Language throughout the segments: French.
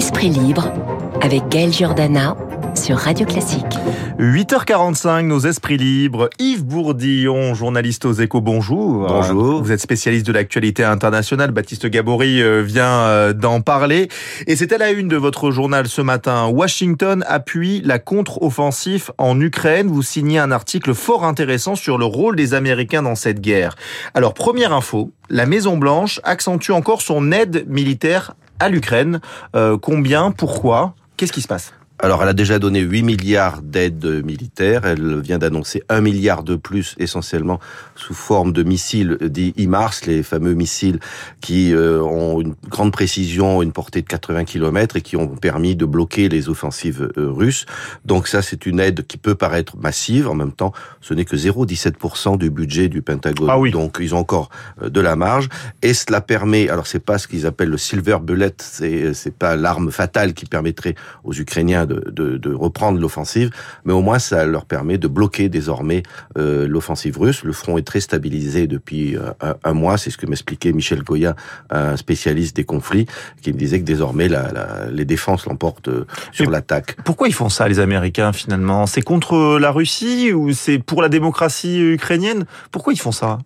Esprit libre avec Gaël Giordana sur Radio Classique. 8h45, nos esprits libres. Yves Bourdillon, journaliste aux échos, bonjour. Bonjour. Vous êtes spécialiste de l'actualité internationale. Baptiste Gabory euh, vient euh, d'en parler. Et c'était la une de votre journal ce matin. Washington appuie la contre-offensive en Ukraine. Vous signez un article fort intéressant sur le rôle des Américains dans cette guerre. Alors, première info, la Maison-Blanche accentue encore son aide militaire à l'Ukraine. Euh, combien Pourquoi Qu'est-ce qui se passe? Alors, elle a déjà donné 8 milliards d'aides militaires. Elle vient d'annoncer 1 milliard de plus, essentiellement sous forme de missiles dits HIMARS, les fameux missiles qui euh, ont une grande précision, une portée de 80 km et qui ont permis de bloquer les offensives euh, russes. Donc ça, c'est une aide qui peut paraître massive. En même temps, ce n'est que 0,17% du budget du Pentagone. Ah oui. Donc ils ont encore euh, de la marge. Et cela permet, alors c'est pas ce qu'ils appellent le silver bullet, c'est pas l'arme fatale qui permettrait aux Ukrainiens de, de, de reprendre l'offensive, mais au moins ça leur permet de bloquer désormais euh, l'offensive russe. Le front est très stabilisé depuis euh, un, un, mois, c'est ce que m'expliquait Michel Goya, un spécialiste des conflits, qui me disait que désormais la, la, les défenses l'emportent euh, sur l'attaque. Pourquoi ils font ça, les Américains, finalement? C'est contre la Russie ou c'est pour la démocratie ukrainienne? Pourquoi ils font ça?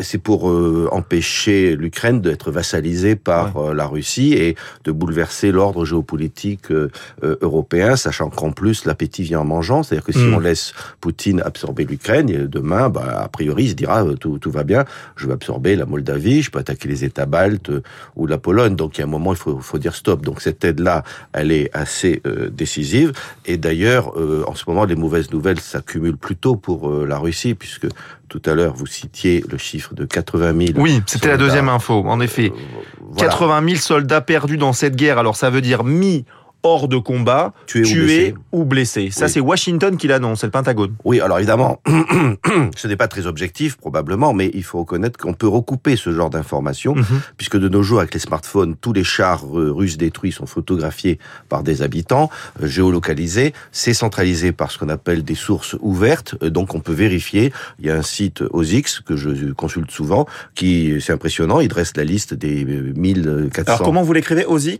C'est pour euh, empêcher l'Ukraine d'être vassalisée par ouais. euh, la Russie et de bouleverser l'ordre géopolitique euh, européen, sachant qu'en plus l'appétit vient en mangeant. C'est-à-dire que si mm. on laisse Poutine absorber l'Ukraine, demain, bah, a priori, il se dira tout, tout, va bien, je vais absorber la Moldavie, je peux attaquer les États baltes ou la Pologne. Donc il y a un moment, il faut, faut dire stop. Donc cette aide-là, elle est assez décisive. Et d'ailleurs, en ce moment, les mauvaises nouvelles s'accumulent plutôt pour la Russie, puisque tout à l'heure, vous citiez le chiffre de 80 000. Oui, c'était la deuxième info, en effet. Euh, voilà. 80 000 soldats perdus dans cette guerre. Alors ça veut dire mis hors de combat, tués, tués ou blessés. Ça, oui. c'est Washington qui l'annonce, c'est le Pentagone. Oui, alors évidemment, ce n'est pas très objectif probablement, mais il faut reconnaître qu'on peut recouper ce genre d'informations, mm -hmm. puisque de nos jours, avec les smartphones, tous les chars russes détruits sont photographiés par des habitants, euh, géolocalisés, c'est centralisé par ce qu'on appelle des sources ouvertes, euh, donc on peut vérifier. Il y a un site OSIX que je consulte souvent, qui c'est impressionnant, il dresse la liste des 1400. Alors comment vous l'écrivez OSIX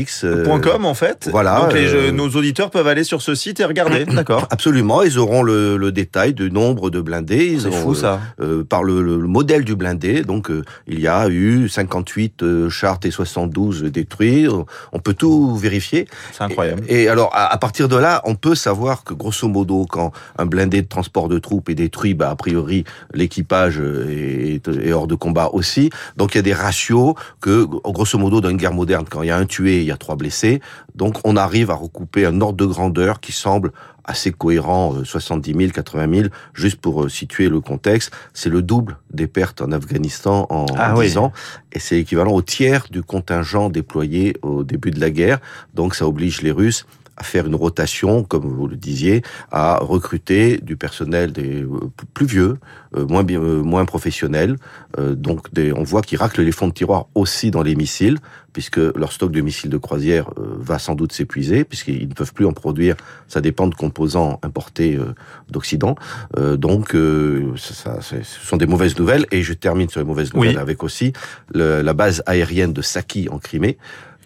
O-Z-Y-X. .com en fait. Voilà. Donc les, euh... nos auditeurs peuvent aller sur ce site et regarder. D'accord. Absolument. Ils auront le, le, détail du nombre de blindés. C'est fou ça. Euh, par le, le, modèle du blindé. Donc euh, il y a eu 58 euh, chars T72 détruits. On peut tout vérifier. C'est incroyable. Et, et alors à, à, partir de là, on peut savoir que grosso modo, quand un blindé de transport de troupes est détruit, bah a priori l'équipage est, est, hors de combat aussi. Donc il y a des ratios que grosso modo dans une guerre moderne, quand il y a un tué, il y a trois blessés. Donc on arrive à recouper un ordre de grandeur qui semble assez cohérent, 70 000, 80 000, juste pour euh, situer le contexte. C'est le double des pertes en Afghanistan en ah 10 oui. ans, et c'est équivalent au tiers du contingent déployé au début de la guerre. Donc ça oblige les Russes à faire une rotation, comme vous le disiez, à recruter du personnel des plus vieux, euh, moins bien, euh, moins professionnels. Euh, donc, des, on voit qu'ils raclent les fonds de tiroir aussi dans les missiles, puisque leur stock de missiles de croisière euh, va sans doute s'épuiser, puisqu'ils ne peuvent plus en produire. Ça dépend de composants importés euh, d'Occident. donc, ça, ça, ce sont des mauvaises nouvelles. Et je termine sur les mauvaises nouvelles oui. avec aussi le, la base aérienne de Saki en Crimée.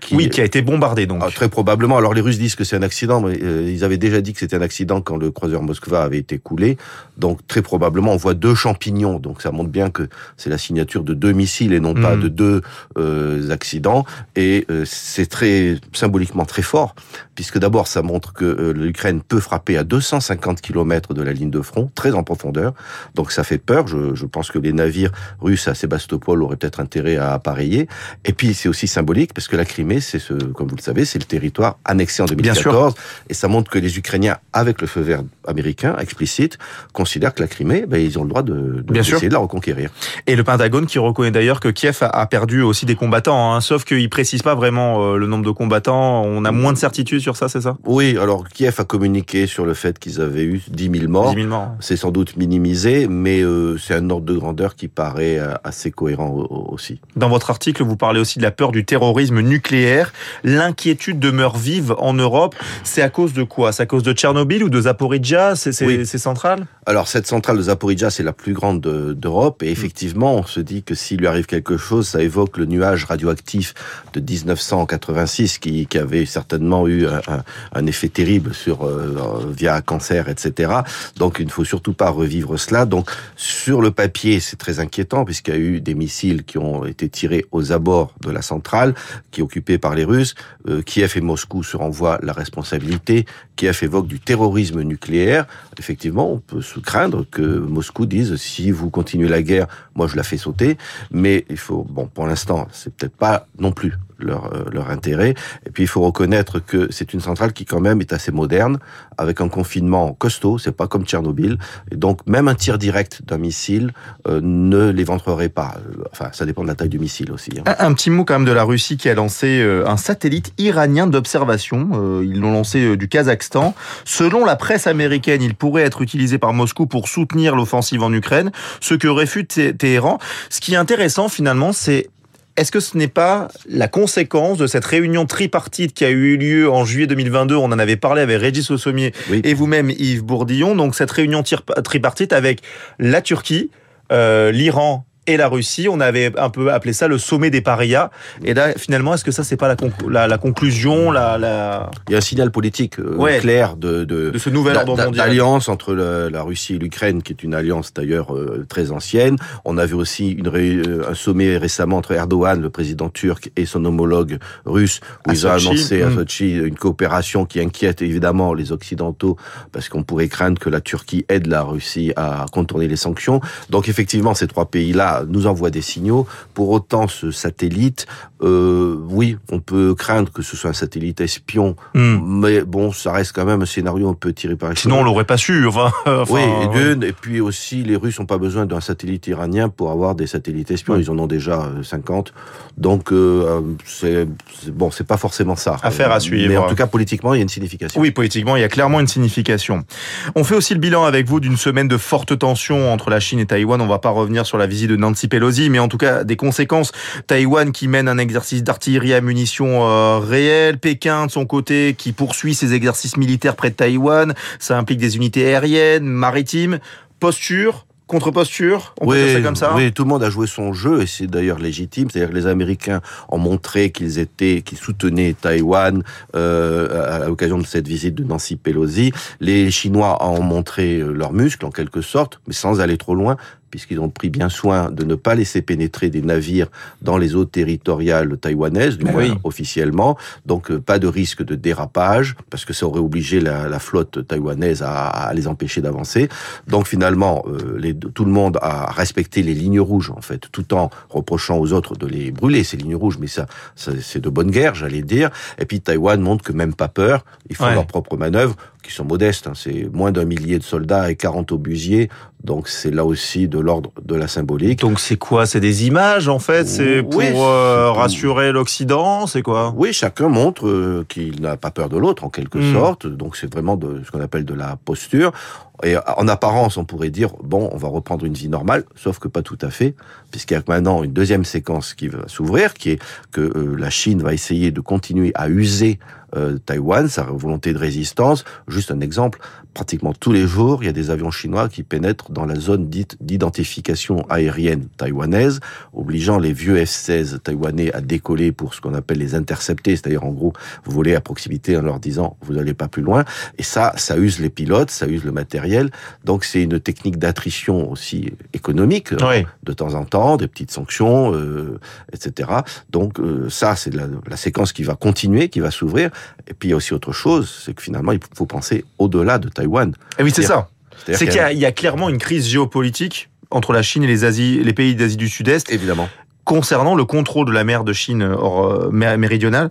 Qui, oui, qui a été bombardé donc. Ah, très probablement. Alors les Russes disent que c'est un accident, mais euh, ils avaient déjà dit que c'était un accident quand le croiseur Moskva avait été coulé. Donc très probablement, on voit deux champignons. Donc ça montre bien que c'est la signature de deux missiles et non mmh. pas de deux euh, accidents. Et euh, c'est très symboliquement très fort, puisque d'abord ça montre que euh, l'Ukraine peut frapper à 250 km de la ligne de front, très en profondeur. Donc ça fait peur. Je, je pense que les navires russes à Sébastopol auraient peut-être intérêt à appareiller. Et puis c'est aussi symbolique parce que la Crimée c'est ce, comme vous le savez, c'est le territoire annexé en 2014, et ça montre que les Ukrainiens, avec le feu vert américain explicite, considèrent que la Crimée, ben, ils ont le droit de, de essayer de la reconquérir. Et le Pentagone qui reconnaît d'ailleurs que Kiev a, a, perdu aussi des combattants, hein, sauf qu'il précise pas vraiment euh, le nombre de combattants. On a moins de certitude sur ça, c'est ça? Oui, alors Kiev a communiqué sur le fait qu'ils avaient eu 10 000 morts. 10 000 morts. C'est sans doute minimisé, mais euh, c'est un ordre de grandeur qui paraît euh, assez cohérent aussi. Dans votre article, vous parlez aussi de la peur du terrorisme nucléaire nucléaire. L'inquiétude demeure vive en Europe. C'est à cause de quoi? C'est à cause de Tchernobyl ou de Zaporizhia? C'est oui. central? Alors cette centrale de Zaporizhzhia, c'est la plus grande d'Europe, et mm. effectivement, on se dit que s'il lui arrive quelque chose, ça évoque le nuage radioactif de 1986 qui, qui avait certainement eu un, un effet terrible sur euh, via un cancer, etc. Donc il ne faut surtout pas revivre cela. Donc sur le papier, c'est très inquiétant puisqu'il y a eu des missiles qui ont été tirés aux abords de la centrale, qui est par les Russes. Euh, Kiev et Moscou se renvoient la responsabilité. Kiev évoque du terrorisme nucléaire. Effectivement, on peut se craindre que Moscou dise si vous continuez la guerre, moi je la fais sauter. Mais il faut, bon, pour l'instant, c'est peut-être pas non plus leur, euh, leur intérêt. Et puis il faut reconnaître que c'est une centrale qui quand même est assez moderne, avec un confinement costaud, c'est pas comme Tchernobyl. Et donc même un tir direct d'un missile euh, ne l'éventrerait pas. Enfin, ça dépend de la taille du missile aussi. Hein. Un, petit mot quand même de la Russie qui a lancé euh, un satellite iranien d'observation. ils l'ont lancé du Kazakhstan. Selon la presse américaine, il pourrait être utilisé par Moscou pour soutenir l'offensive en Ukraine, ce que réfute Téhéran. Ce qui est intéressant finalement, c'est est-ce que ce n'est pas la conséquence de cette réunion tripartite qui a eu lieu en juillet 2022 On en avait parlé avec Régis Sommier et vous-même Yves Bourdillon. Donc cette réunion tripartite avec la Turquie, euh, l'Iran et la Russie. On avait un peu appelé ça le sommet des parias. Et là, finalement, est-ce que ça, c'est pas la, la, conclusion la, la, Il y a un signal politique euh, clair de, de, de, ce nouvel ordre mondial. D'alliance entre la Russie et l'Ukraine, qui est une alliance d'ailleurs euh, très ancienne. On a vu aussi une, euh, un sommet récemment entre Erdogan, le président turc, et son homologue russe, où ils ont annoncé à hmm. Sochi une coopération qui inquiète évidemment les Occidentaux, parce qu'on pourrait craindre que la Turquie aide la Russie à contourner les sanctions. Donc effectivement, ces trois pays-là nous envoie des signaux. Pour autant, ce satellite, euh, oui, on peut craindre que ce soit un satellite espion, hmm. mais bon, ça reste quand même un scénario un peu tiré par les Sinon, on l'aurait pas su. Enfin, oui, et, et puis aussi, les Russes n'ont pas besoin d'un satellite iranien pour avoir des satellites espions. Ils en ont déjà 50. Euh, Donc, euh, c'est bon, c'est pas forcément ça. Affaire à suivre. Mais en tout cas, politiquement, il y a une signification. Oui, politiquement, il y a clairement une signification. On fait aussi le bilan avec vous d'une semaine de fortes tensions entre la Chine et Taïwan. On va pas revenir sur la visite de Nancy Pelosi, mais en tout cas des conséquences. Taïwan qui mène un exercice d'artillerie à munitions euh, réel, Pékin de son côté qui poursuit ses exercices militaires près de Taïwan, ça implique des unités aériennes, maritimes, posture, contre-posture On oui, peut ça comme ça? Oui, tout le monde a joué son jeu et c'est d'ailleurs légitime. C'est-à-dire que les Américains ont montré qu'ils étaient, qu'ils soutenaient Taïwan euh, à l'occasion de cette visite de Nancy Pelosi. Les Chinois ont montré euh, leurs muscles en quelque sorte, mais sans aller trop loin puisqu'ils ont pris bien soin de ne pas laisser pénétrer des navires dans les eaux territoriales taïwanaises, du moins officiellement. Donc euh, pas de risque de dérapage, parce que ça aurait obligé la, la flotte taïwanaise à, à les empêcher d'avancer. Donc finalement, euh, les, tout le monde a respecté les lignes rouges, en fait, tout en reprochant aux autres de les brûler, ces lignes rouges. Mais ça, ça c'est de bonne guerre, j'allais dire. Et puis Taïwan montre que même pas peur, ils font leurs propres manœuvres qui sont modestes. Hein. C'est moins d'un millier de soldats et 40 obusiers. Donc c'est là aussi de l'ordre de la symbolique. Donc c'est quoi? C'est des images en fait? C'est pour euh, rassurer l'Occident? C'est quoi? Oui, chacun montre euh, qu'il n'a pas peur de l'autre en quelque hmm. sorte. Donc c'est vraiment de ce qu'on appelle de la posture. Et en apparence, on pourrait dire bon, on va reprendre une vie normale, sauf que pas tout à fait, puisqu'il y a maintenant une deuxième séquence qui va s'ouvrir, qui est que euh, la Chine va essayer de continuer à user Taïwan, sa volonté de résistance. Juste un exemple, pratiquement tous les jours, il y a des avions chinois qui pénètrent dans la zone dite d'identification aérienne taïwanaise, obligeant les vieux F-16 taïwanais à décoller pour ce qu'on appelle les intercepter, c'est-à-dire en gros voler à proximité en leur disant vous n'allez pas plus loin. Et ça, ça use les pilotes, ça use le matériel. Donc c'est une technique d'attrition aussi économique de temps en temps, des petites sanctions, euh, etc. Donc euh, ça, c'est la, la séquence qui va continuer, qui va s'ouvrir. Et puis il y a aussi autre chose, c'est que finalement, il faut penser au-delà de Taïwan. Et eh oui, c'est ça. C'est qu'il y, a clairement une crise géopolitique entre la Chine et les, Asie, les pays d'Asie du Sud-Est. Évidemment. Concernant le contrôle de la mer de Chine euh, méridionale.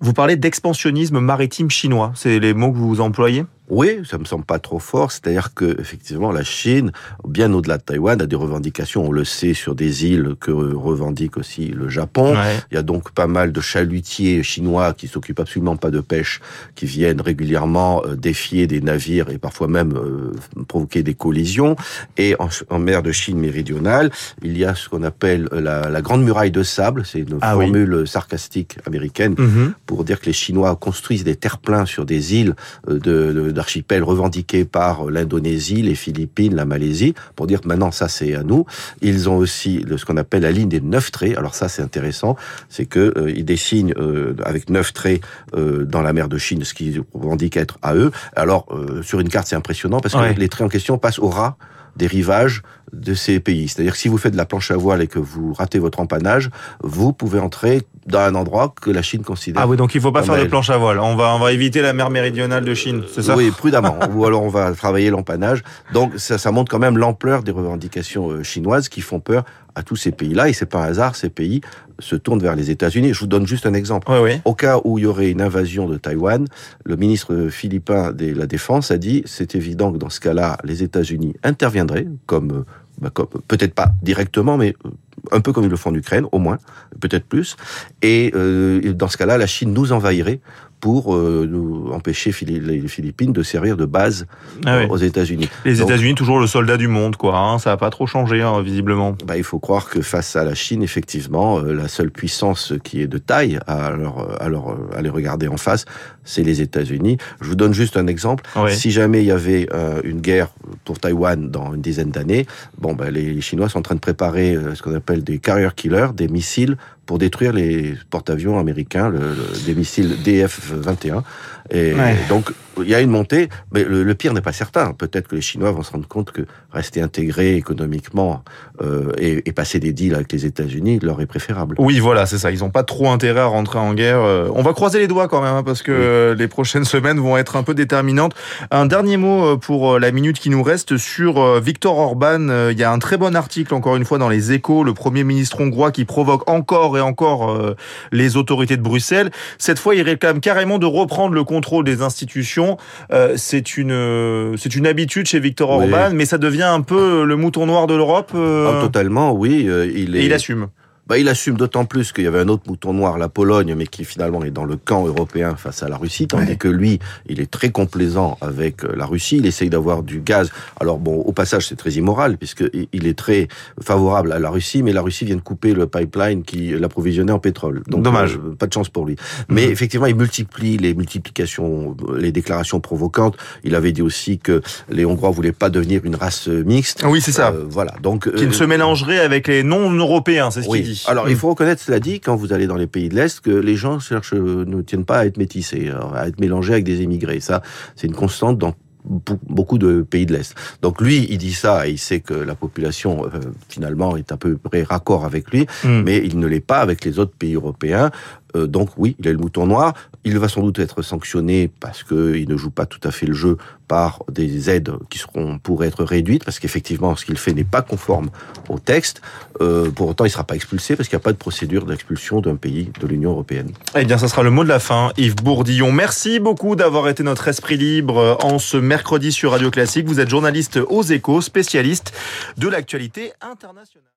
Vous parlez d'expansionnisme maritime chinois. C'est les mots que vous employez? Oui, ça me semble pas trop fort. C'est-à-dire que effectivement, la Chine, bien au-delà de Taïwan, a des revendications. On le sait sur des îles que revendique aussi le Japon. Il y a donc pas mal de chalutiers chinois qui s'occupent absolument pas de pêche, qui viennent régulièrement euh, défier des navires et parfois même euh, provoquer des collisions. Et en, mer de Chine méridionale, il y a ce qu'on appelle la, grande muraille de sable. C'est une ah formule sarcastique américaine mm-hmm. pour dire que les Chinois construisent des terre-pleins sur des îles euh, de d'archipels revendiqués par l'Indonésie, les Philippines, la Malaisie, pour dire que maintenant ça c'est à nous. Ils ont aussi ce qu'on appelle la ligne des neuf traits. Alors ça c'est intéressant, c'est que euh, ils dessinent euh, avec neuf traits euh, dans la mer de Chine, ce qu'ils revendiquent être à eux. Alors sur une carte c'est impressionnant parce que les traits en question passent au ras des rivages de ces pays. C'est-à-dire que si vous faites de la planche à voile et que vous ratez votre empannage, vous pouvez entrer dans un endroit que la Chine considère. Ah oui, donc il faut pas faire de planche à voile. On va, on va éviter la mer méridionale de Chine, c'est ça? Oui, prudemment. Ou alors on va travailler l'empannage. Donc ça, ça montre quand même l'ampleur des revendications euh, chinoises qui font peur à tous ces pays-là. Et c'est par hasard, ces pays se tournent vers les États-Unis. Je vous donne juste un exemple. Oui, oui. Au cas où il y aurait une invasion de Taïwan, le ministre philippin de la Défense a dit c'est évident que dans ce cas-là, les États-Unis interviendraient comme bah, peut-être pas directement, mais euh, un peu comme ils le font en Ukraine, au moins, peut-être plus. Et euh, dans ce cas-là, la Chine nous envahirait pour euh, nous empêcher les Philippines de servir de base ah euh, aux États-Unis. Les États-Unis toujours le soldat du monde, quoi. Hein, ça n'a pas trop changé hein, visiblement. Bah, il faut croire que face à la Chine, effectivement, euh, la seule puissance qui est de taille à, leur, à, leur, à les regarder en face, c'est les États-Unis. Je vous donne juste un exemple. Si jamais il y avait une guerre pour Taïwan dans une dizaine d'années, bon, bah, les Chinois sont en train de préparer ce qu'on appelle des carrier killers, des missiles pour détruire les porte-avions américains, le, des missiles DF-21. Et donc, il y a une montée, mais le, pire n'est pas certain. Peut-être que les Chinois vont se rendre compte que rester intégrés économiquement euh, et, et, passer des deals avec les États-Unis leur est préférable. Oui, voilà, c'est ça. Ils n'ont pas trop intérêt à rentrer en guerre. Euh, on va croiser les doigts quand même, hein, parce que les prochaines semaines vont être un peu déterminantes. Un dernier mot euh, pour euh, la minute qui nous reste sur Victor Orban. Il y a un très bon article, encore une fois, dans les échos, le Premier ministre hongrois qui provoque encore et encore les autorités de Bruxelles. Cette fois, il réclame carrément de reprendre le contrôle des institutions. Euh, c'est une c'est une habitude chez Victor Orban, mais ça devient un peu le mouton noir de l'Europe. Euh. Ah, totalement, oui. Euh, il est... Et il assume bah, il assume d'autant plus qu'il y avait un autre mouton noir, la Pologne, mais qui finalement est dans le camp européen face à la Russie, tandis que lui, il est très complaisant avec euh, la Russie, il essaye d'avoir du gaz. Alors bon, au passage, c'est très immoral, puisqu'il est très favorable à la Russie, mais la Russie vient de couper le pipeline qui l'approvisionnait en pétrole. Donc, Dommage. Euh, pas de chance pour lui. Mais mhm. effectivement, il multiplie les multiplications, les déclarations provocantes. Il avait dit aussi que les Hongrois voulaient pas devenir une race mixte. Oui, c'est ça. Euh, voilà. Donc, qui ne se mélangerait avec les non-européens, c'est ce qu'il dit. Alors, il mm. faut reconnaître, cela dit, quand vous allez dans les pays de l'Est, que les gens cherchent, euh, ne tiennent pas à être métissés, à être mélangés avec des émigrés. Ça, c'est une constante dans beaucoup de pays de l'Est. Donc lui, il dit ça et il sait que la population euh, finalement est à peu près raccord avec lui, mm. mais il ne l'est pas avec les autres pays européens. Euh, donc oui, il a le mouton noir. Il va sans doute être sanctionné parce qu'il ne joue pas tout à fait le jeu par des aides qui seront pourraient être réduites parce qu'effectivement ce qu'il fait n'est pas conforme au texte. Euh, pour autant, il ne sera pas expulsé parce qu'il n'y a pas de procédure d'expulsion d'un pays de l'Union européenne. Eh bien, ça sera le mot de la fin. Yves Bourdillon, merci beaucoup d'avoir été notre esprit libre en ce mercredi sur Radio Classique. Vous êtes journaliste aux Échos, spécialiste de l'actualité internationale.